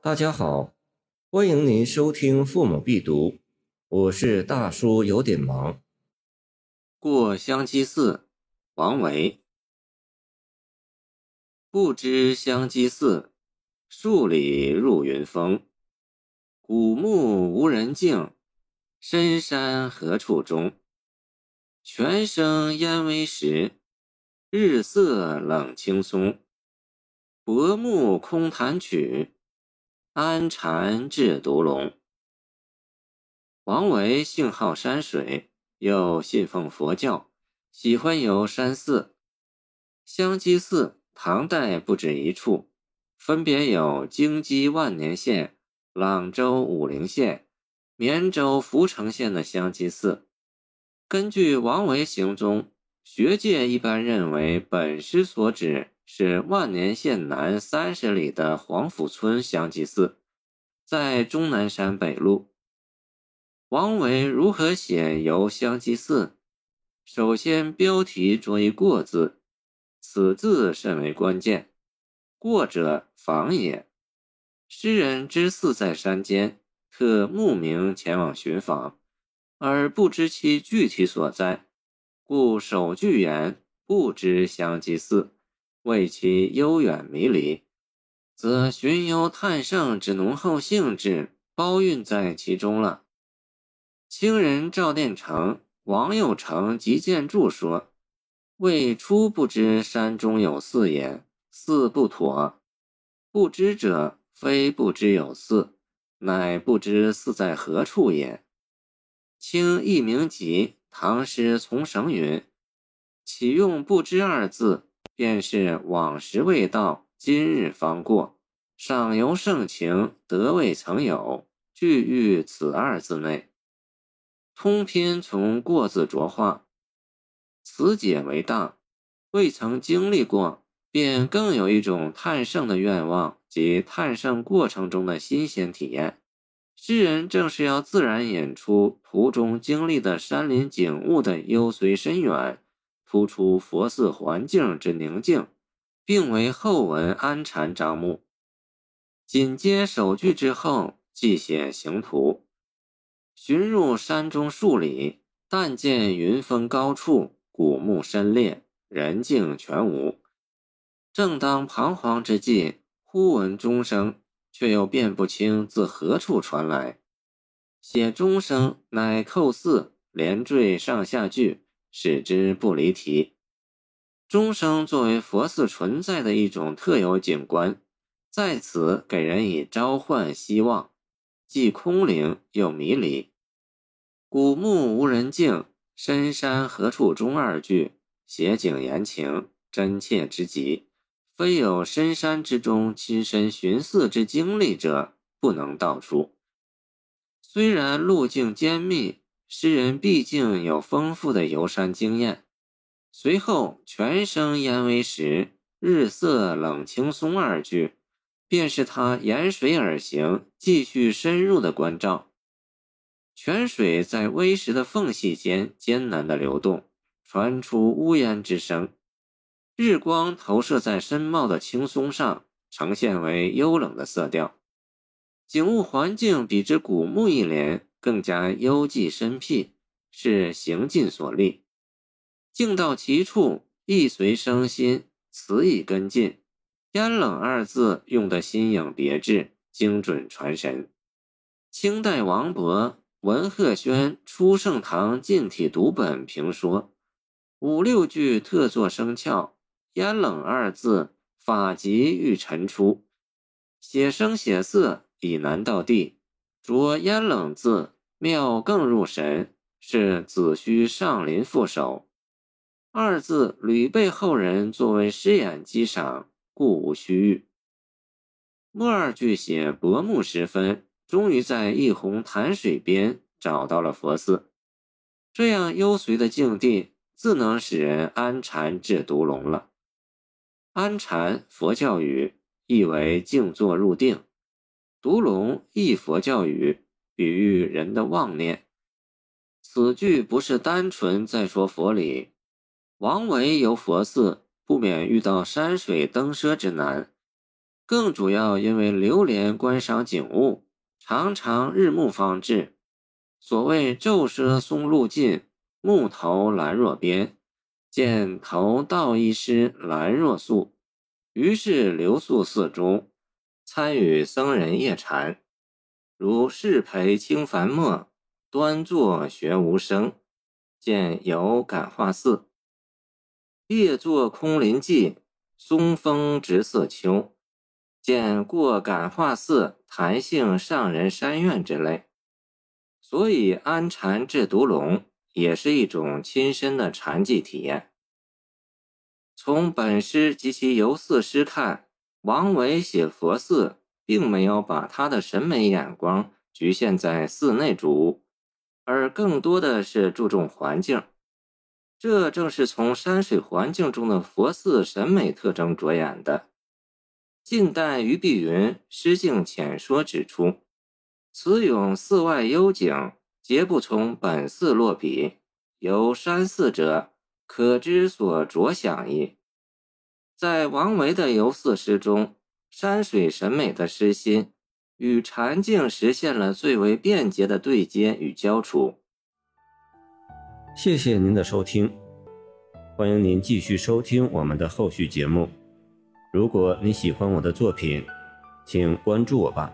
大家好，欢迎您收听《父母必读》，我是大叔，有点忙。过香积寺，王维。不知香积寺，数里入云峰。古木无人径，深山何处钟？泉声烟微时，日色冷青松。薄暮空弹曲。安禅制毒龙。王维性好山水，又信奉佛教，喜欢游山寺。香积寺唐代不止一处，分别有京畿万年县、朗州武陵县、绵州阜城县的香积寺。根据王维行踪，学界一般认为本诗所指。是万年县南三十里的黄甫村香积寺，在终南山北麓。王维如何写游香积寺？首先，标题着一“过”字，此字甚为关键。过者访也，诗人知寺在山间，特慕名前往寻访，而不知其具体所在，故首句言不知香积寺。为其悠远迷离，则寻幽探胜之浓厚兴致包蕴在其中了。清人赵殿成、王佑成集见注说：“未初不知山中有寺也，寺不妥。不知者，非不知有寺，乃不知寺在何处也。”清佚名集唐诗从绳云：“岂用不知二字。”便是往时未到，今日方过。赏游盛情，得未曾有，俱欲此二字内。通篇从过字着画，此解为当。未曾经历过，便更有一种探胜的愿望及探胜过程中的新鲜体验。诗人正是要自然演出途中经历的山林景物的幽邃深远。突出佛寺环境之宁静，并为后文安禅章目。紧接首句之后，即写行图。寻入山中数里，但见云峰高处，古木深列，人静全无。正当彷徨之际，忽闻钟声，却又辨不清自何处传来。写钟声，乃扣四，连缀上下句。使之不离题。钟声作为佛寺存在的一种特有景观，在此给人以召唤希望，既空灵又迷离。古木无人径，深山何处钟？二句写景言情，真切之极。非有深山之中亲身寻寺之经历者，不能道出。虽然路径艰密。诗人毕竟有丰富的游山经验。随后“泉声烟微时，日色冷青松”二句，便是他沿水而行，继续深入的关照。泉水在微石的缝隙间艰难的流动，传出呜咽之声。日光投射在深茂的青松上，呈现为幽冷的色调。景物环境比之古木一联。更加幽寂深僻，是行进所历。静到其处，意随生心，词以跟进。烟冷二字用得新颖别致，精准传神。清代王勃、文鹤轩《初盛唐近体读本》评说：五六句特作生俏，烟冷二字法极欲陈出，写生写色已难到地。着烟冷字妙更入神，是子虚上林赋首二字屡被后人作为诗眼击赏，故无虚誉。末二句写薄暮时分，终于在一泓潭水边找到了佛寺，这样幽邃的境地，自能使人安禅至独龙了。安禅，佛教语，意为静坐入定。独龙一佛教语，比喻人的妄念。此句不是单纯在说佛理。王维游佛寺，不免遇到山水登奢之难。更主要因为流连观赏景物，常常日暮方至。所谓昼奢松露尽，暮投兰若边。见头道一师兰若素，于是留宿寺中，参与僧人夜禅，如适陪清凡末，端坐学无声。见游感化寺，夜坐空林寂，松风直色秋。见过感化寺，谈性上人山院之类。所以安禅制毒龙。也是一种亲身的禅寂体验。从本诗及其游四诗看，王维写佛寺，并没有把他的审美眼光局限在寺内主，而更多的是注重环境。这正是从山水环境中的佛寺审美特征着眼的。近代俞碧云《诗境浅说》指出：“此咏寺外幽景。”皆不从本寺落笔，由山寺者，可知所着想矣。在王维的游四诗中，山水审美的诗心与禅境实现了最为便捷的对接与交触。谢谢您的收听，欢迎您继续收听我们的后续节目。如果你喜欢我的作品，请关注我吧。